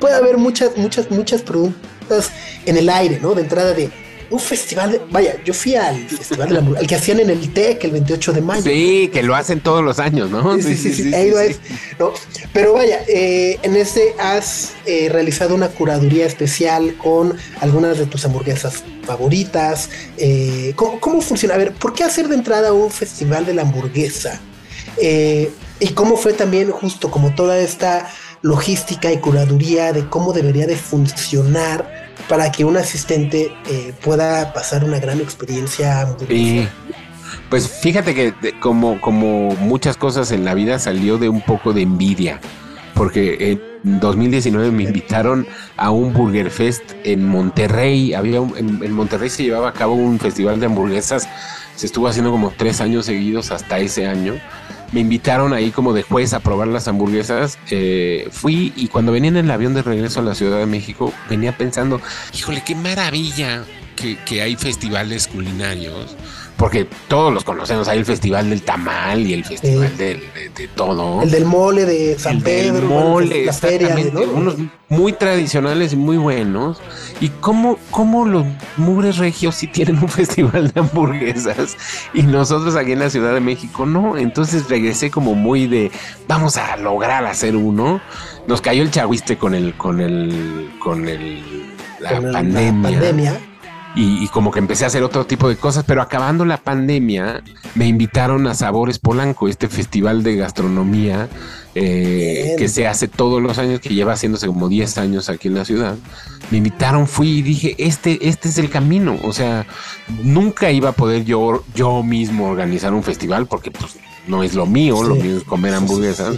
Speaker 1: puede haber muchas, muchas, muchas preguntas en el aire, ¿no? De entrada de un festival, de- vaya, yo fui al festival de la hamburguesa, al que hacían en el TEC el 28 de mayo.
Speaker 2: Sí, que lo hacen todos los años, ¿no?
Speaker 1: Sí, sí, sí, he ido a ese, ¿no? Pero vaya, eh, en este has eh, realizado una curaduría especial con algunas de tus hamburguesas favoritas. Eh, ¿cómo, cómo funciona? A ver, ¿por qué hacer de entrada un festival de la hamburguesa? Eh, y cómo fue también justo como toda esta logística y curaduría de cómo debería de funcionar para que un asistente eh, pueda pasar una gran experiencia.
Speaker 2: Pues fíjate que de- como, como muchas cosas en la vida salió de un poco de envidia, porque en 2019 me invitaron a un Burger Fest en Monterrey. Había un- en, en Monterrey se llevaba a cabo un festival de hamburguesas. Se estuvo haciendo como tres años seguidos hasta ese año. Me invitaron ahí como de juez a probar las hamburguesas. Eh, fui y cuando venía en el avión de regreso a la Ciudad de México, venía pensando,
Speaker 13: Híjole, qué maravilla que, que hay festivales culinarios.
Speaker 2: Porque todos los conocemos, hay el Festival del Tamal y el Festival
Speaker 1: Sí.
Speaker 2: del- de, de todo.
Speaker 1: El del mole de San
Speaker 2: El del
Speaker 1: Pedro, bueno,
Speaker 2: mole,
Speaker 1: la feria, ¿no?
Speaker 2: unos muy tradicionales y muy buenos. Y cómo, cómo los mugres regios sí tienen un (laughs) festival de hamburguesas y nosotros aquí en la Ciudad de México no. Entonces regresé como muy de vamos a lograr hacer uno. Nos cayó el chagüiste con el, con el, con el la
Speaker 1: Con el- la
Speaker 2: pandemia. Y, y como que empecé a hacer otro tipo de cosas, pero acabando la pandemia, me invitaron a Sabores Polanco, este festival de gastronomía eh, que se hace todos los años, que lleva haciéndose como 10 años aquí en la ciudad. Me invitaron, fui y dije, este, este es el camino. O sea, nunca iba a poder yo, yo mismo organizar un festival porque pues no es lo mío, lo mío es comer hamburguesas.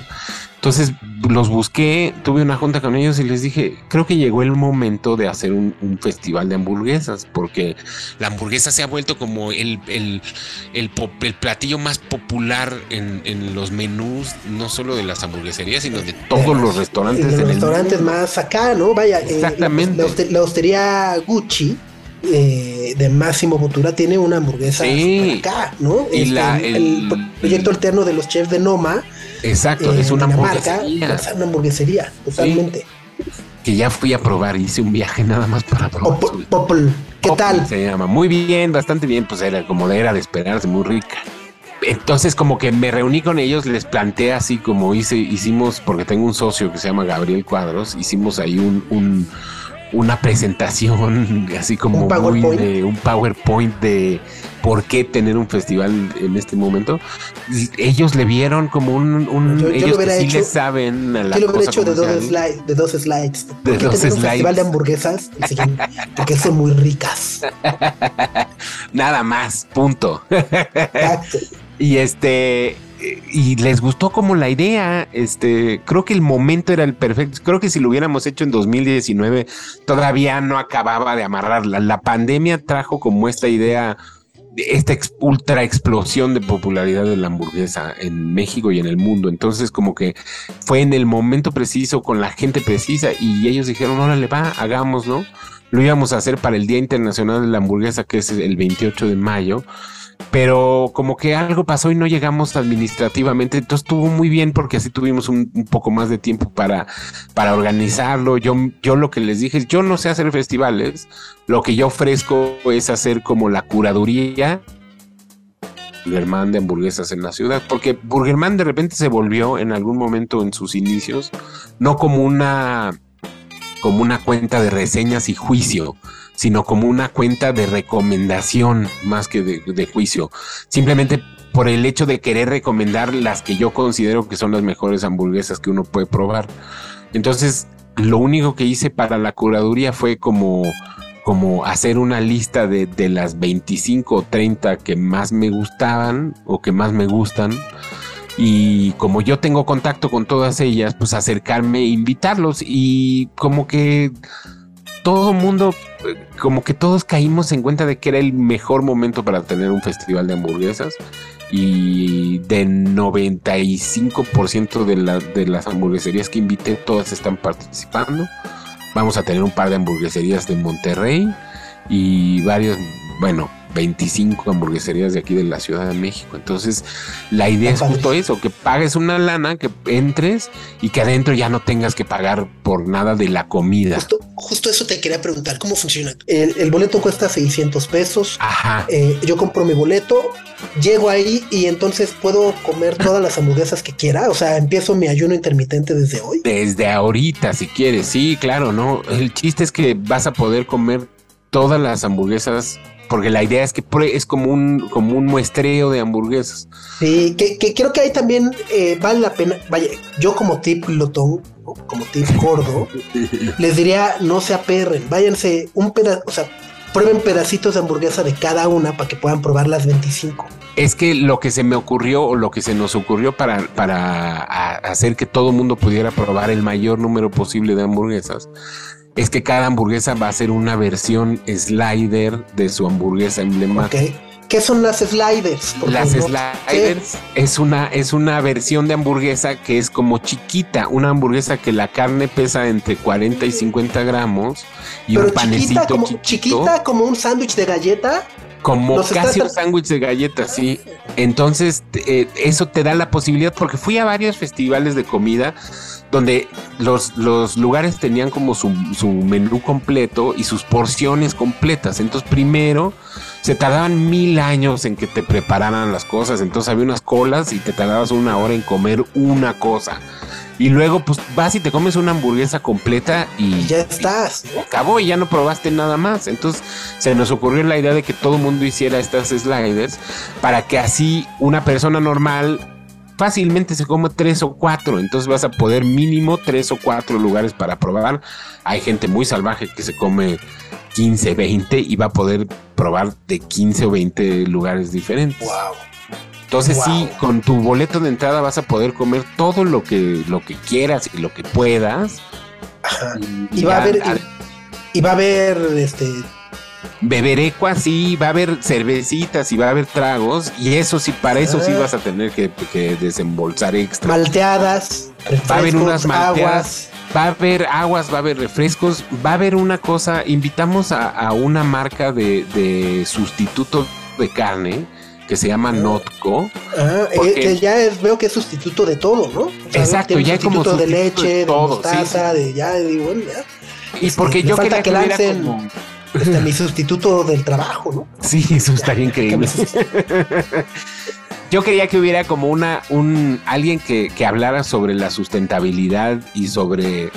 Speaker 2: Entonces los busqué, tuve una junta con ellos y les dije, creo que llegó el momento de hacer un, un festival de hamburguesas, porque
Speaker 13: La hamburguesa se ha vuelto como el, el, el, el platillo más popular en, en los menús, no solo de las hamburgueserías, sino de
Speaker 2: todos los restaurantes
Speaker 1: de los
Speaker 2: en
Speaker 1: restaurantes más acá, ¿no? Vaya, eh,
Speaker 2: Exactamente.
Speaker 1: la, hoste- la hostería Gucci eh, de Máximo Bottura tiene una hamburguesa
Speaker 2: Sí.
Speaker 1: acá, ¿no?
Speaker 2: Y
Speaker 1: Este,
Speaker 2: la-
Speaker 1: el proyecto alterno de los chefs de Noma.
Speaker 2: Exacto,
Speaker 1: eh,
Speaker 2: es una
Speaker 1: Dinamarca,
Speaker 2: hamburguesería
Speaker 1: Es una hamburguesería, totalmente.
Speaker 2: que ya fui a probar, hice un viaje nada más para probar.
Speaker 1: Pop- Popl, ¿qué tal?
Speaker 2: Se llama muy bien, bastante bien, pues era como de era de esperarse, muy rica. Entonces como que me reuní con ellos, les planteé así como hice, hicimos, porque tengo un socio que se llama Gabriel Cuadros, hicimos ahí un, un- una presentación (laughs) así como
Speaker 1: Un
Speaker 2: muy de un PowerPoint de por qué tener un festival en este momento. Ellos le vieron como un, un-
Speaker 1: Yo- yo lo
Speaker 2: ellos que
Speaker 1: hubiera
Speaker 2: sí
Speaker 1: hecho-
Speaker 2: le saben a la
Speaker 1: Yo lo hubiera hecho de dos, slides, de dos slides. ¿Por
Speaker 2: De
Speaker 1: qué
Speaker 2: dos
Speaker 1: tener un
Speaker 2: slides.
Speaker 1: festival de hamburguesas? Porque son muy ricas. (laughs)
Speaker 2: Nada más, punto.
Speaker 1: Exacto. (laughs)
Speaker 2: y este y les gustó como la idea, este, creo que el momento era el perfecto. Creo que si lo hubiéramos hecho en 2019 todavía no acababa de amarrarla. La pandemia trajo como esta idea esta ex- ultra explosión de popularidad de la hamburguesa en México y en el mundo. Entonces, como que fue en el momento preciso, con la gente precisa, y ellos dijeron, órale, va, hagámoslo. Lo íbamos a hacer para el Día Internacional de la Hamburguesa, que es el 28 de mayo. Pero como que algo pasó y no llegamos administrativamente, entonces estuvo muy bien porque así tuvimos un, poco más de tiempo para, para organizarlo. Yo, yo lo que les dije es, yo no sé hacer festivales, lo que yo ofrezco es hacer como la curaduría Burgerman de hamburguesas en la ciudad, porque Burgerman de repente se volvió en algún momento en sus inicios, no como una como una cuenta de reseñas y juicio, sino como una cuenta de recomendación más que de, juicio. Simplemente por el hecho de querer recomendar las que yo considero que son las mejores hamburguesas que uno puede probar. Entonces, lo único que hice para la curaduría fue como, como hacer una lista de, de las 25 o 30 que más me gustaban o que más me gustan. Y como yo tengo contacto con todas ellas, pues acercarme e invitarlos. Y como que todo mundo, eh, como que todos caímos en cuenta de que era el mejor momento para tener un festival de hamburguesas. Y de 95% de, la- de las hamburgueserías que invité, todas están participando. Vamos a tener un par de hamburgueserías de Monterrey y varios, bueno, 25 hamburgueserías de aquí de la Ciudad de México. Entonces, la idea es justo eso, que pagues una lana, que entres y que adentro ya no tengas que pagar por nada de la comida.
Speaker 1: Justo eso te quería preguntar, ¿cómo funciona? El, el boleto cuesta 600 pesos.
Speaker 2: Ajá.
Speaker 1: Eh, yo compro mi boleto, llego ahí y entonces puedo comer (laughs) todas las hamburguesas que quiera. O sea, empiezo mi ayuno intermitente desde hoy.
Speaker 2: Desde ahorita, si quieres, sí, claro, ¿no? El chiste es que vas a poder comer todas las hamburguesas porque la idea es que es como un, como un muestreo de hamburguesas.
Speaker 1: Sí, que, que creo que ahí también eh, vale la pena. Vaya, yo como tip glotón, ¿no? como tip gordo, (laughs) les diría no se aperren, váyanse un pedazo, o sea, prueben pedacitos de hamburguesa de cada una para que puedan probar las 25.
Speaker 2: Es que lo que se me ocurrió o lo que se nos ocurrió para, para hacer que todo el mundo pudiera probar el mayor número posible de hamburguesas es que cada hamburguesa va a ser una versión slider de su hamburguesa emblemática.
Speaker 1: ¿Qué son las sliders?
Speaker 2: Las
Speaker 1: no-
Speaker 2: sliders es una, es una versión de hamburguesa que es como chiquita, una hamburguesa que la carne pesa entre 40 y 50 gramos y
Speaker 1: Pero
Speaker 2: un panecito
Speaker 1: chiquita como,
Speaker 2: chiquito,
Speaker 1: chiquita como un sándwich de galleta.
Speaker 2: Como
Speaker 1: Nos
Speaker 2: casi un sándwich de galletas, sí. Entonces, eh, eso te da la posibilidad, porque fui a varios festivales de comida donde los, los lugares tenían como su, su menú completo y sus porciones completas. Entonces, primero se tardaban mil años en que te prepararan las cosas. Entonces, había unas colas y te tardabas una hora en comer una cosa. Y luego, pues vas y te comes una hamburguesa completa y
Speaker 1: ya estás.
Speaker 2: y acabó y ya no probaste nada más. Entonces se nos ocurrió la idea de que todo el mundo hiciera estas sliders para que así una persona normal fácilmente se come tres o cuatro. Entonces vas a poder mínimo tres o cuatro lugares para probar. Hay gente muy salvaje que se come 15, 20 y va a poder probar de 15 o 20 lugares diferentes. Entonces sí, con tu boleto de entrada vas a poder comer todo lo que, lo que quieras y lo que puedas.
Speaker 1: Y va a haber, y, y va a haber este
Speaker 2: beberecua sí, va a haber cervecitas y va a haber tragos. Y eso sí, para eso sí
Speaker 1: Ah.
Speaker 2: vas a tener que, que desembolsar extra.
Speaker 1: malteadas,
Speaker 2: Va a haber unas malteadas,
Speaker 1: aguas.
Speaker 2: va a haber aguas, va a haber refrescos, va a haber una cosa, invitamos a, a una marca de, de sustituto de carne que se llama Notco.
Speaker 1: Ah, eh,
Speaker 2: Porque-
Speaker 1: que ya es, veo que es sustituto de todo, ¿no? O sea,
Speaker 2: Exacto, ya hay como
Speaker 1: sustituto de
Speaker 2: de
Speaker 1: leche, de,
Speaker 2: todo,
Speaker 1: mostaza, de ya, de bueno, ya.
Speaker 2: Y porque
Speaker 1: Me
Speaker 2: yo quería
Speaker 1: que lancen
Speaker 2: como-
Speaker 1: este, mi sustituto del trabajo, ¿no? (laughs)
Speaker 2: Sí, eso estaría increíble. (laughs) Yo quería que hubiera como una, un alguien que, que hablara sobre la sustentabilidad y sobre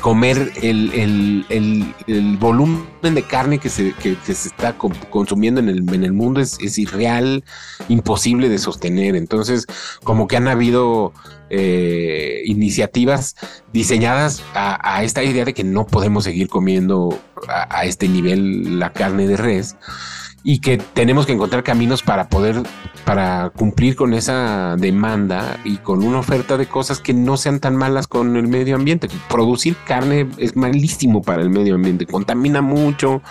Speaker 2: comer el, el- el- volumen de carne que se, que, se está co- consumiendo en el, en el mundo es, irreal, imposible de sostener. Entonces, como que han habido eh, iniciativas diseñadas a, esta idea de que no podemos seguir comiendo a este nivel la carne de res y que tenemos que encontrar caminos para poder, para cumplir con esa demanda y con una oferta de cosas que no sean tan malas con el medio ambiente. Producir carne es malísimo para el medio ambiente, contamina mucho,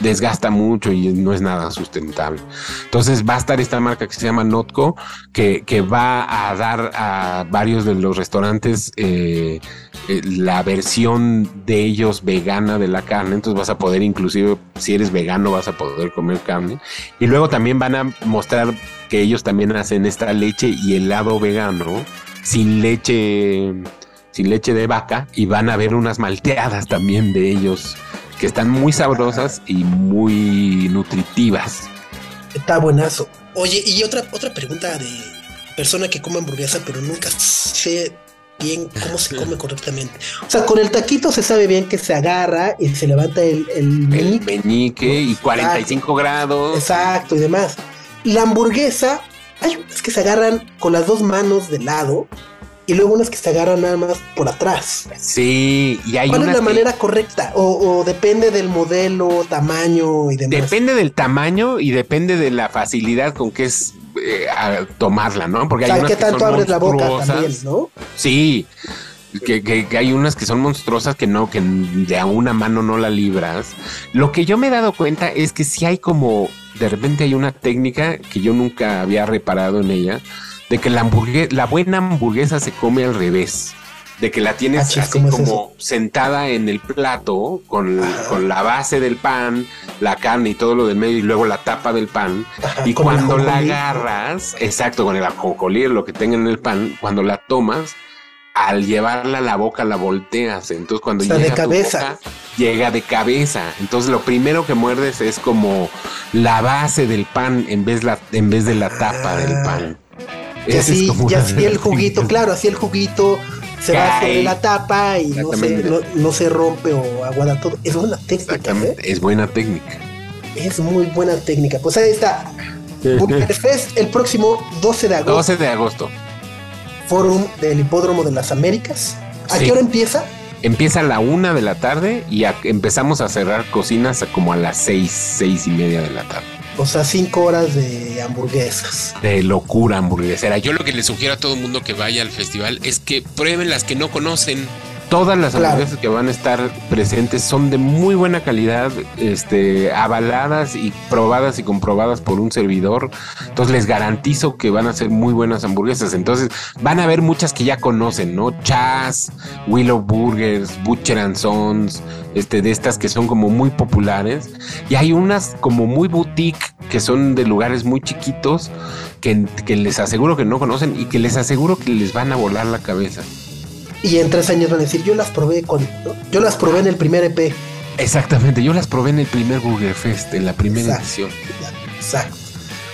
Speaker 2: desgasta mucho y no es nada sustentable. Entonces va a estar esta marca que se llama Notco, que, que va a dar a varios de los restaurantes eh, eh, la versión de ellos vegana de la carne. Entonces vas a poder, inclusive si eres vegano, vas a poder comer carne. Y luego también van a mostrar que ellos también hacen esta leche y helado vegano sin leche, sin leche de vaca. Y van a ver unas malteadas también de ellos que están muy sabrosas y muy nutritivas.
Speaker 1: Está buenazo. Oye, y otra, otra pregunta de persona que come hamburguesa, pero nunca sé bien cómo se come correctamente. O sea, con el taquito se sabe bien que se agarra y se levanta el, el
Speaker 2: El meñique y 45 grados.
Speaker 1: Exacto y demás. La hamburguesa, hay unas que se agarran con las dos manos de lado y luego unas que se agarran nada más por atrás.
Speaker 2: Sí, y hay
Speaker 1: ¿Cuál es
Speaker 2: unas
Speaker 1: la
Speaker 2: que-
Speaker 1: manera correcta? O, o depende del modelo, tamaño y demás.
Speaker 2: Depende del tamaño y depende de la facilidad con que es eh, a tomarla, ¿no? Porque
Speaker 1: O sea,
Speaker 2: hay unas
Speaker 1: ¿qué
Speaker 2: que son
Speaker 1: abres la boca
Speaker 2: monstruosas.
Speaker 1: también, no?
Speaker 2: Sí, que, que- que hay unas que son monstruosas que no, que de a una mano no la libras. Lo que yo me he dado cuenta es que si hay como, de repente hay una técnica que yo nunca había reparado en ella, de que la hamburguesa, la buena hamburguesa se come al revés. De que la tienes
Speaker 1: Ah,
Speaker 2: así
Speaker 1: ¿cómo es
Speaker 2: como sentada en el plato con, con la base del pan, la carne y todo lo del medio y luego la tapa del pan. y cuando la agarras, exacto, con el ajonjolí, lo que tenga en el pan, cuando la tomas, al llevarla a la boca la volteas. Entonces cuando
Speaker 1: O sea,
Speaker 2: llega
Speaker 1: de
Speaker 2: a tu
Speaker 1: cabeza.
Speaker 2: boca, llega de cabeza. Entonces lo primero que muerdes es como la base del pan en vez, la, en vez de la tapa del pan.
Speaker 1: Y
Speaker 2: es
Speaker 1: así,
Speaker 2: como
Speaker 1: y así el juguito, claro, así el juguito se va
Speaker 2: Cae.
Speaker 1: sobre la tapa y no se, no, no se rompe o aguada todo. Es una técnica. ¿eh?
Speaker 2: Es buena técnica.
Speaker 1: Es muy buena técnica. Pues ahí está. Burger Fest el próximo 12 de agosto.
Speaker 2: 12 de agosto.
Speaker 1: Forum del Hipódromo de las Américas. ¿A
Speaker 2: Sí.
Speaker 1: qué hora empieza?
Speaker 2: Empieza a la una de la tarde y a- empezamos a cerrar cocinas como a las seis, seis y media de la tarde.
Speaker 1: O sea, cinco horas de hamburguesas.
Speaker 2: De locura hamburguesera. Yo
Speaker 13: lo que le sugiero a todo el mundo que vaya al festival es que prueben las que no conocen.
Speaker 2: Todas las
Speaker 1: Claro.
Speaker 2: hamburguesas que van a estar presentes son de muy buena calidad, este, avaladas y probadas y comprobadas por un servidor. Entonces les garantizo que van a ser muy buenas hamburguesas. Entonces van a ver muchas que ya conocen, ¿no? Chas, Willow Burgers, Butcher and Sons, este, de estas que son como muy populares. Y hay unas como muy boutique que son de lugares muy chiquitos que, que les aseguro que no conocen y que les aseguro que les van a volar la cabeza.
Speaker 1: Y en tres años van a decir, yo las probé con. ¿no? Yo las probé en el primer EP.
Speaker 2: Exactamente, yo las probé en el primer Burger Fest, en la primera
Speaker 1: Exacto.
Speaker 2: edición.
Speaker 1: Exacto.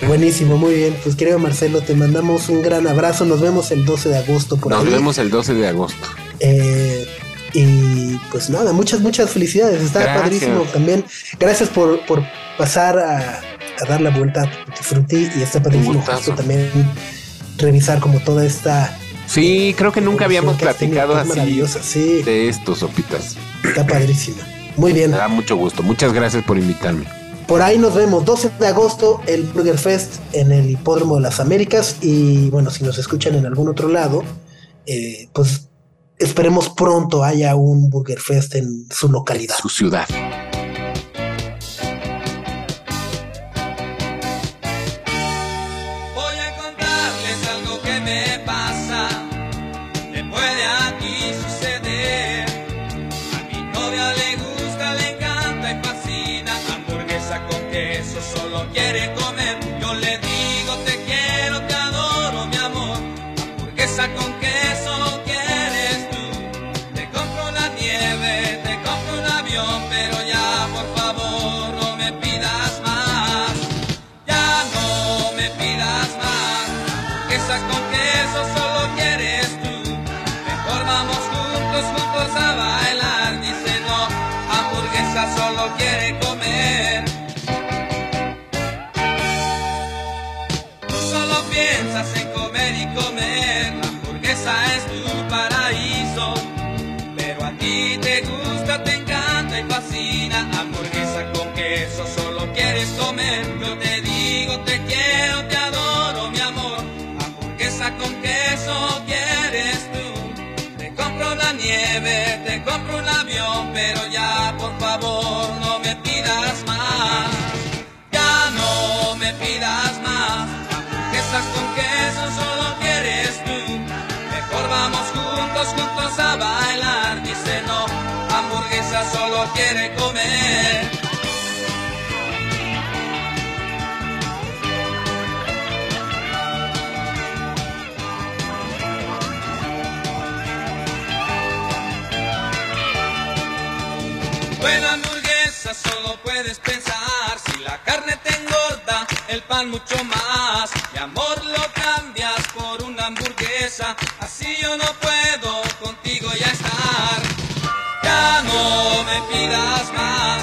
Speaker 1: Buenísimo, muy bien. Pues querido Marcelo, te mandamos un gran abrazo. Nos vemos el 12 de agosto por
Speaker 2: Nos
Speaker 1: ahí.
Speaker 2: vemos el 12 de agosto.
Speaker 1: Eh, y pues nada, muchas, muchas felicidades. Está
Speaker 2: Gracias.
Speaker 1: padrísimo también. Gracias por, por pasar a, a dar la vuelta a Tutti Frutti y está padrísimo justo también revisar como toda esta
Speaker 2: Sí, creo que nunca habíamos platicado así.
Speaker 1: Sí,
Speaker 2: de esto, Sopitas.
Speaker 1: está padrísima. Muy bien.
Speaker 2: Me da mucho gusto. Muchas gracias por invitarme.
Speaker 1: Por ahí nos vemos 12 de agosto el Burger Fest en el Hipódromo de las Américas y bueno, si nos escuchan en algún otro lado, eh, pues esperemos pronto haya un Burger Fest en su localidad.
Speaker 2: Su ciudad.
Speaker 14: Pero ya por favor no me pidas más. Ya no me pidas más. Hamburguesas con queso, solo quieres tú. Mejor vamos juntos, juntos a bailar. Dice no, hamburguesa solo quiere comer. Pensar si la carne te engorda, el pan mucho más. Mi amor lo cambias por una hamburguesa, así yo no puedo contigo ya estar. Ya no me pidas más,